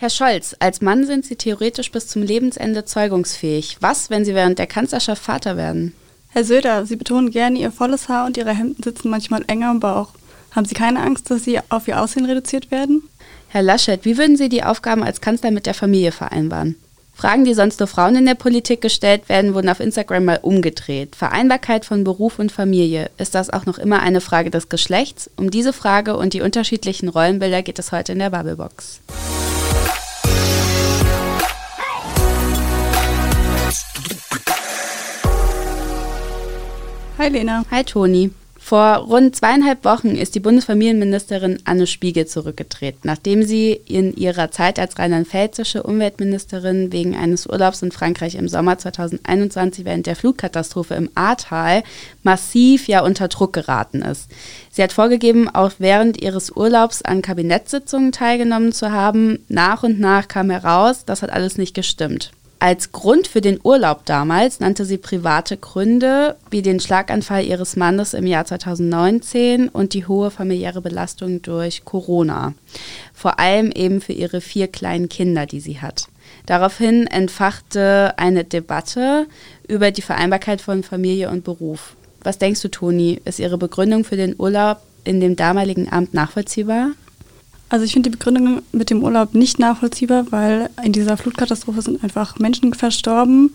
Herr Scholz, als Mann sind Sie theoretisch bis zum Lebensende zeugungsfähig. Was, wenn Sie während der Kanzlerschaft Vater werden? Herr Söder, Sie betonen gerne Ihr volles Haar und Ihre Hemden sitzen manchmal enger am Bauch. Haben Sie keine Angst, dass Sie auf Ihr Aussehen reduziert werden? Herr Laschet, wie würden Sie die Aufgaben als Kanzler mit der Familie vereinbaren? Fragen, die sonst nur Frauen in der Politik gestellt werden, wurden auf Instagram mal umgedreht. Vereinbarkeit von Beruf und Familie. Ist das auch noch immer eine Frage des Geschlechts? Um diese Frage und die unterschiedlichen Rollenbilder geht es heute in der Bubblebox. Hi Lena. Hi Toni. Vor rund zweieinhalb Wochen ist die Bundesfamilienministerin Anne Spiegel zurückgetreten, nachdem sie in ihrer Zeit als rheinland-pfälzische Umweltministerin wegen eines Urlaubs in Frankreich im Sommer 2021 während der Flutkatastrophe im Ahrtal massiv ja unter Druck geraten ist. Sie hat vorgegeben, auch während ihres Urlaubs an Kabinettssitzungen teilgenommen zu haben. Nach und nach kam heraus, das hat alles nicht gestimmt. Als Grund für den Urlaub damals nannte sie private Gründe, wie den Schlaganfall ihres Mannes im Jahr 2019 und die hohe familiäre Belastung durch Corona. Vor allem eben für ihre vier kleinen Kinder, die sie hat. Daraufhin entfachte eine Debatte über die Vereinbarkeit von Familie und Beruf. Was denkst du, Toni? Ist ihre Begründung für den Urlaub in dem damaligen Amt nachvollziehbar? Also ich finde die Begründung mit dem Urlaub nicht nachvollziehbar, weil in dieser Flutkatastrophe sind einfach Menschen verstorben.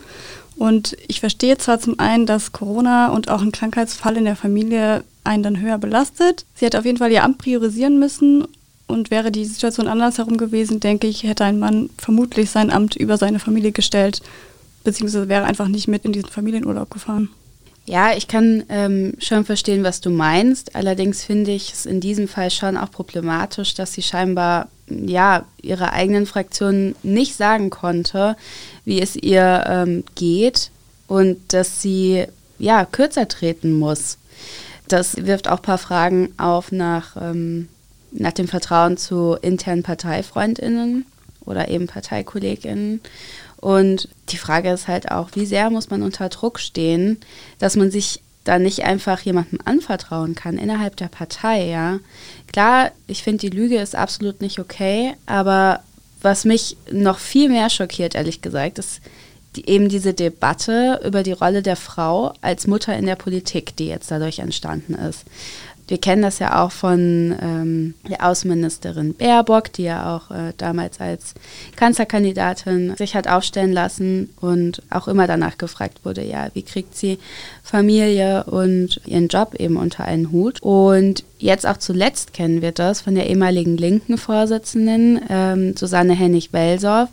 Und ich verstehe zwar zum einen, dass Corona und auch ein Krankheitsfall in der Familie einen dann höher belastet. Sie hätte auf jeden Fall ihr Amt priorisieren müssen. Und wäre die Situation andersherum gewesen, denke ich, hätte ein Mann vermutlich sein Amt über seine Familie gestellt, beziehungsweise wäre einfach nicht mit in diesen Familienurlaub gefahren. Ja, ich kann ähm, schon verstehen, was du meinst. Allerdings finde ich es in diesem Fall schon auch problematisch, dass sie scheinbar ja ihrer eigenen Fraktion nicht sagen konnte, wie es ihr ähm, geht und dass sie ja kürzer treten muss. Das wirft auch ein paar Fragen auf nach, ähm, nach dem Vertrauen zu internen Parteifreundinnen oder eben Parteikolleginnen und die Frage ist halt auch, wie sehr muss man unter Druck stehen, dass man sich da nicht einfach jemandem anvertrauen kann innerhalb der Partei, ja. Klar, ich finde, die Lüge ist absolut nicht okay, aber was mich noch viel mehr schockiert, ehrlich gesagt, ist die, eben diese Debatte über die Rolle der Frau als Mutter in der Politik, die jetzt dadurch entstanden ist wir kennen das ja auch von ähm, der Außenministerin Baerbock, die ja auch äh, damals als Kanzlerkandidatin sich hat aufstellen lassen und auch immer danach gefragt wurde, ja, wie kriegt sie Familie und ihren Job eben unter einen Hut. Und jetzt auch zuletzt kennen wir das von der ehemaligen linken Vorsitzenden ähm, Susanne Hennig-Welsorf,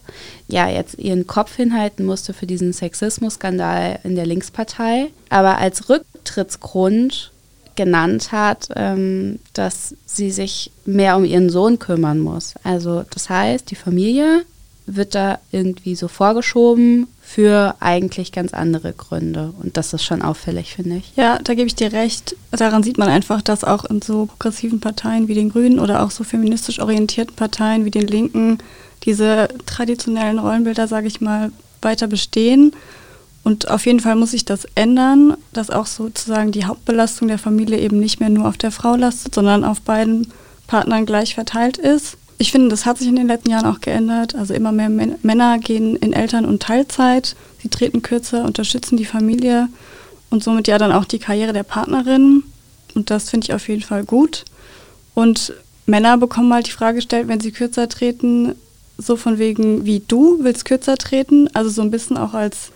ja, jetzt ihren Kopf hinhalten musste für diesen Sexismus-Skandal in der Linkspartei. Aber als Rücktrittsgrund genannt hat, ähm, dass sie sich mehr um ihren Sohn kümmern muss. Also das heißt, die Familie wird da irgendwie so vorgeschoben für eigentlich ganz andere Gründe. Und das ist schon auffällig, finde ich. Ja, da gebe ich dir recht. Daran sieht man einfach, dass auch in so progressiven Parteien wie den Grünen oder auch so feministisch orientierten Parteien wie den Linken diese traditionellen Rollenbilder, sage ich mal, weiter bestehen und auf jeden Fall muss sich das ändern, dass auch sozusagen die Hauptbelastung der Familie eben nicht mehr nur auf der Frau lastet, sondern auf beiden Partnern gleich verteilt ist. Ich finde, das hat sich in den letzten Jahren auch geändert. Also immer mehr Männer gehen in Eltern- und Teilzeit. Sie treten kürzer, unterstützen die Familie und somit ja dann auch die Karriere der Partnerin. Und das finde ich auf jeden Fall gut. Und Männer bekommen halt die Frage gestellt, wenn sie kürzer treten, so von wegen, wie du willst kürzer treten. Also so ein bisschen auch als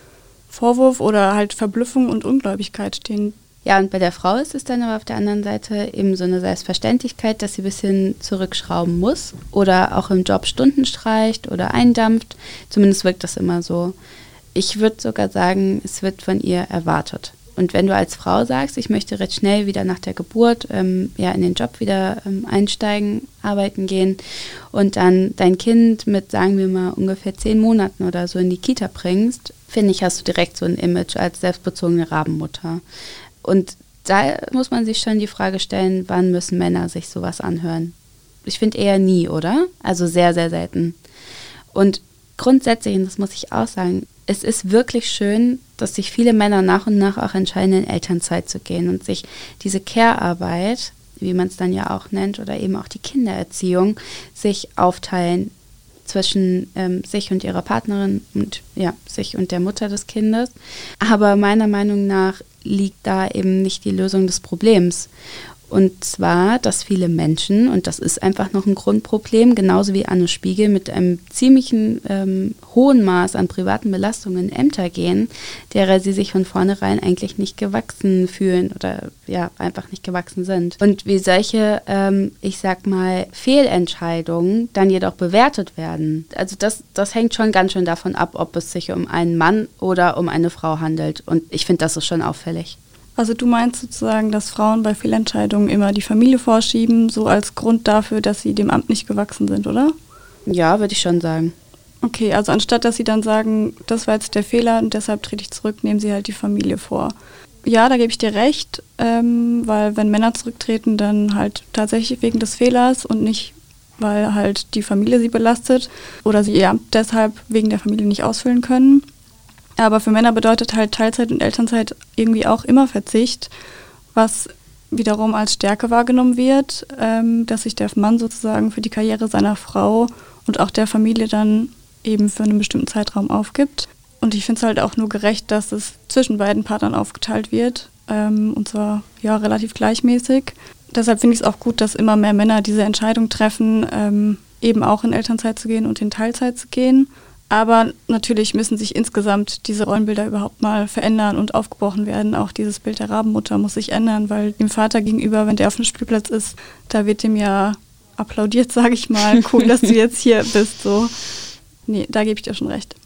Vorwurf oder halt Verblüffung und Ungläubigkeit stehen. Ja, und bei der Frau ist es dann aber auf der anderen Seite eben so eine Selbstverständlichkeit, dass sie ein bisschen zurückschrauben muss oder auch im Job Stunden streicht oder eindampft. Zumindest wirkt das immer so. Ich würde sogar sagen, es wird von ihr erwartet. Und wenn du als Frau sagst, ich möchte recht schnell wieder nach der Geburt ähm, ja, in den Job wieder ähm, einsteigen, arbeiten gehen und dann dein Kind mit, sagen wir mal, ungefähr zehn Monaten oder so in die Kita bringst, finde ich, hast du direkt so ein Image als selbstbezogene Rabenmutter. Und da muss man sich schon die Frage stellen, wann müssen Männer sich sowas anhören? Ich finde eher nie, oder? Also sehr, sehr selten. Und grundsätzlich, und das muss ich auch sagen, es ist wirklich schön, dass sich viele Männer nach und nach auch entscheiden, in Elternzeit zu gehen und sich diese Care-Arbeit, wie man es dann ja auch nennt, oder eben auch die Kindererziehung, sich aufteilen zwischen ähm, sich und ihrer Partnerin und ja, sich und der Mutter des Kindes. Aber meiner Meinung nach liegt da eben nicht die Lösung des Problems. Und zwar, dass viele Menschen, und das ist einfach noch ein Grundproblem, genauso wie Anne Spiegel, mit einem ziemlichen ähm, hohen Maß an privaten Belastungen in Ämter gehen, derer sie sich von vornherein eigentlich nicht gewachsen fühlen oder ja, einfach nicht gewachsen sind. Und wie solche, ähm, ich sag mal, Fehlentscheidungen dann jedoch bewertet werden. Also das, das hängt schon ganz schön davon ab, ob es sich um einen Mann oder um eine Frau handelt. Und ich finde, das ist schon auffällig. Also du meinst sozusagen, dass Frauen bei Fehlentscheidungen immer die Familie vorschieben, so als Grund dafür, dass sie dem Amt nicht gewachsen sind, oder? Ja, würde ich schon sagen. Okay, also anstatt dass sie dann sagen, das war jetzt der Fehler und deshalb trete ich zurück, nehmen sie halt die Familie vor. Ja, da gebe ich dir recht, ähm, weil wenn Männer zurücktreten, dann halt tatsächlich wegen des Fehlers und nicht, weil halt die Familie sie belastet oder sie ihr Amt deshalb wegen der Familie nicht ausfüllen können. Aber für Männer bedeutet halt Teilzeit und Elternzeit irgendwie auch immer Verzicht, was wiederum als Stärke wahrgenommen wird, ähm, dass sich der Mann sozusagen für die Karriere seiner Frau und auch der Familie dann eben für einen bestimmten Zeitraum aufgibt. Und ich finde es halt auch nur gerecht, dass es zwischen beiden Partnern aufgeteilt wird. Ähm, und zwar ja relativ gleichmäßig. Deshalb finde ich es auch gut, dass immer mehr Männer diese Entscheidung treffen, ähm, eben auch in Elternzeit zu gehen und in Teilzeit zu gehen. Aber natürlich müssen sich insgesamt diese Rollenbilder überhaupt mal verändern und aufgebrochen werden. Auch dieses Bild der Rabenmutter muss sich ändern, weil dem Vater gegenüber, wenn der auf dem Spielplatz ist, da wird dem ja applaudiert, sage ich mal. Cool, dass du jetzt hier bist. So. Nee, da gebe ich dir schon recht.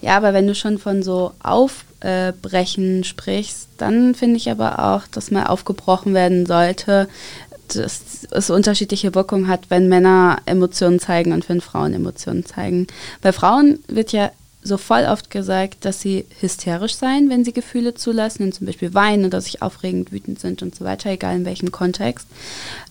Ja, aber wenn du schon von so Aufbrechen sprichst, dann finde ich aber auch, dass mal aufgebrochen werden sollte, dass es unterschiedliche Wirkungen hat, wenn Männer Emotionen zeigen und wenn Frauen Emotionen zeigen. Bei Frauen wird ja so voll oft gesagt, dass sie hysterisch seien, wenn sie Gefühle zulassen, zum Beispiel weinen oder sich aufregend wütend sind und so weiter, egal in welchem Kontext.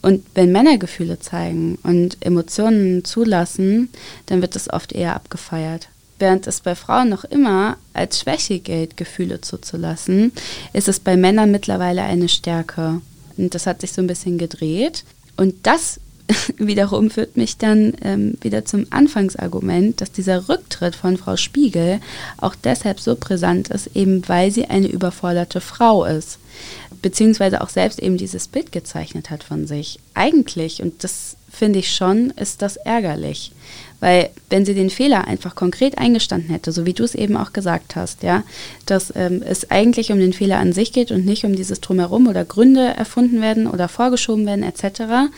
Und wenn Männer Gefühle zeigen und Emotionen zulassen, dann wird das oft eher abgefeiert. Während es bei Frauen noch immer als Schwäche gilt, Gefühle zuzulassen, ist es bei Männern mittlerweile eine Stärke. Und das hat sich so ein bisschen gedreht. Und das wiederum führt mich dann ähm, wieder zum Anfangsargument, dass dieser Rücktritt von Frau Spiegel auch deshalb so brisant ist, eben weil sie eine überforderte Frau ist, beziehungsweise auch selbst eben dieses Bild gezeichnet hat von sich. Eigentlich, und das finde ich schon, ist das ärgerlich, weil wenn sie den Fehler einfach konkret eingestanden hätte, so wie du es eben auch gesagt hast, ja, dass ähm, es eigentlich um den Fehler an sich geht und nicht um dieses Drumherum oder Gründe erfunden werden oder vorgeschoben werden etc.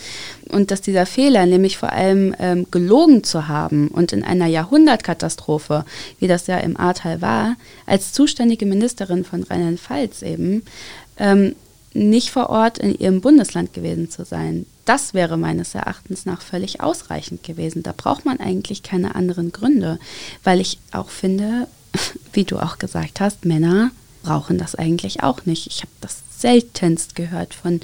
Und dass dieser Fehler, nämlich vor allem ähm, gelogen zu haben und in einer Jahrhundertkatastrophe, wie das ja im Ahrtal war, als zuständige Ministerin von Rheinland-Pfalz eben, ähm, nicht vor Ort in ihrem Bundesland gewesen zu sein. Das wäre meines Erachtens nach völlig ausreichend gewesen. Da braucht man eigentlich keine anderen Gründe, weil ich auch finde, wie du auch gesagt hast, Männer brauchen das eigentlich auch nicht. Ich habe das seltenst gehört von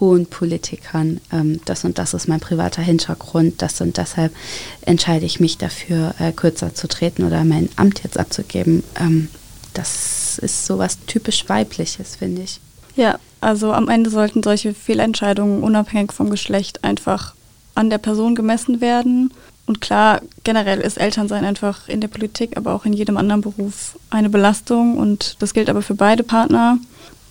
hohen Politikern. Ähm, das und das ist mein privater Hintergrund. Das und deshalb entscheide ich mich dafür, äh, kürzer zu treten oder mein Amt jetzt abzugeben. Ähm, das ist sowas typisch weibliches, finde ich. Ja, also am Ende sollten solche Fehlentscheidungen unabhängig vom Geschlecht einfach an der Person gemessen werden. Und klar, generell ist Elternsein einfach in der Politik, aber auch in jedem anderen Beruf eine Belastung. Und das gilt aber für beide Partner.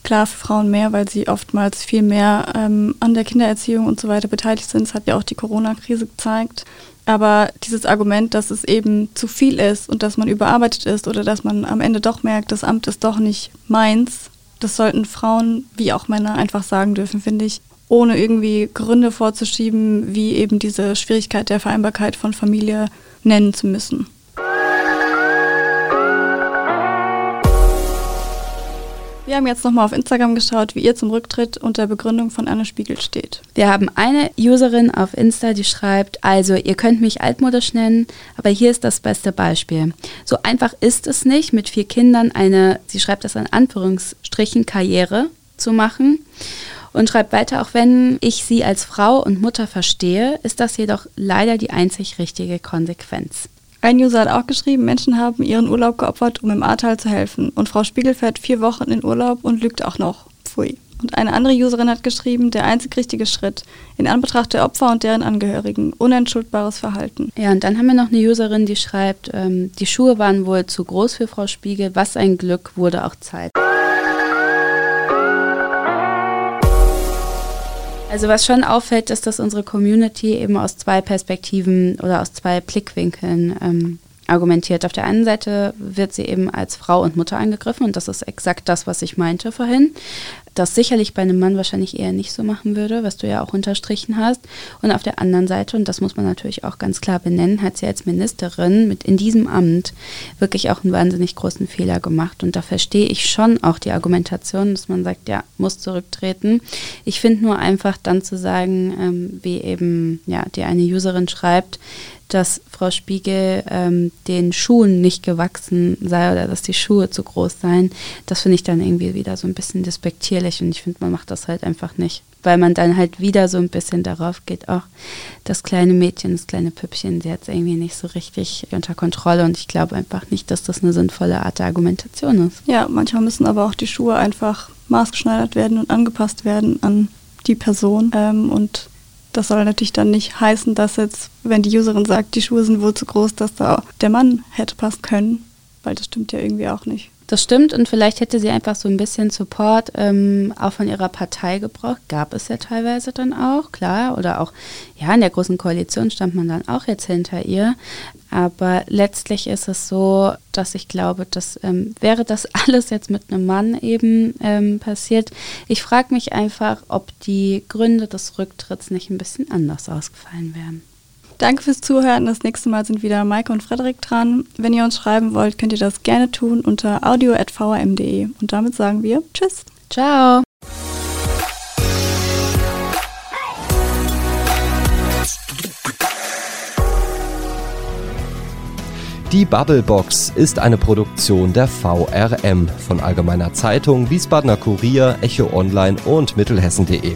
Klar, für Frauen mehr, weil sie oftmals viel mehr ähm, an der Kindererziehung und so weiter beteiligt sind. Das hat ja auch die Corona-Krise gezeigt. Aber dieses Argument, dass es eben zu viel ist und dass man überarbeitet ist oder dass man am Ende doch merkt, das Amt ist doch nicht meins, das sollten Frauen wie auch Männer einfach sagen dürfen, finde ich, ohne irgendwie Gründe vorzuschieben, wie eben diese Schwierigkeit der Vereinbarkeit von Familie nennen zu müssen. Wir haben jetzt nochmal auf Instagram geschaut, wie ihr zum Rücktritt und der Begründung von Anne Spiegel steht. Wir haben eine Userin auf Insta, die schreibt, also ihr könnt mich altmodisch nennen, aber hier ist das beste Beispiel. So einfach ist es nicht, mit vier Kindern eine, sie schreibt das in Anführungsstrichen, Karriere zu machen. Und schreibt weiter, auch wenn ich sie als Frau und Mutter verstehe, ist das jedoch leider die einzig richtige Konsequenz. Ein User hat auch geschrieben, Menschen haben ihren Urlaub geopfert, um im Ahrtal zu helfen. Und Frau Spiegel fährt vier Wochen in Urlaub und lügt auch noch. Pfui. Und eine andere Userin hat geschrieben, der einzig richtige Schritt in Anbetracht der Opfer und deren Angehörigen, unentschuldbares Verhalten. Ja, und dann haben wir noch eine Userin, die schreibt, ähm, die Schuhe waren wohl zu groß für Frau Spiegel, was ein Glück, wurde auch Zeit. Also was schon auffällt, ist, dass unsere Community eben aus zwei Perspektiven oder aus zwei Blickwinkeln ähm, argumentiert. Auf der einen Seite wird sie eben als Frau und Mutter angegriffen und das ist exakt das, was ich meinte vorhin. Das sicherlich bei einem Mann wahrscheinlich eher nicht so machen würde, was du ja auch unterstrichen hast. Und auf der anderen Seite, und das muss man natürlich auch ganz klar benennen, hat sie als Ministerin mit in diesem Amt wirklich auch einen wahnsinnig großen Fehler gemacht. Und da verstehe ich schon auch die Argumentation, dass man sagt, ja, muss zurücktreten. Ich finde nur einfach dann zu sagen, ähm, wie eben ja die eine Userin schreibt, dass Frau Spiegel ähm, den Schuhen nicht gewachsen sei oder dass die Schuhe zu groß seien, das finde ich dann irgendwie wieder so ein bisschen despektierlich und ich finde, man macht das halt einfach nicht. Weil man dann halt wieder so ein bisschen darauf geht, auch das kleine Mädchen, das kleine Püppchen, sie hat es irgendwie nicht so richtig unter Kontrolle und ich glaube einfach nicht, dass das eine sinnvolle Art der Argumentation ist. Ja, manchmal müssen aber auch die Schuhe einfach maßgeschneidert werden und angepasst werden an die Person ähm, und das soll natürlich dann nicht heißen, dass jetzt, wenn die Userin sagt, die Schuhe sind wohl zu groß, dass da der Mann hätte passen können, weil das stimmt ja irgendwie auch nicht. Das stimmt und vielleicht hätte sie einfach so ein bisschen Support ähm, auch von ihrer Partei gebraucht. Gab es ja teilweise dann auch, klar. Oder auch, ja, in der Großen Koalition stand man dann auch jetzt hinter ihr. Aber letztlich ist es so, dass ich glaube, dass ähm, wäre das alles jetzt mit einem Mann eben ähm, passiert. Ich frage mich einfach, ob die Gründe des Rücktritts nicht ein bisschen anders ausgefallen wären. Danke fürs Zuhören. Das nächste Mal sind wieder Maike und Frederik dran. Wenn ihr uns schreiben wollt, könnt ihr das gerne tun unter audio.vrm.de. Und damit sagen wir Tschüss. Ciao. Die Bubblebox ist eine Produktion der VRM von Allgemeiner Zeitung, Wiesbadener Kurier, Echo Online und Mittelhessen.de.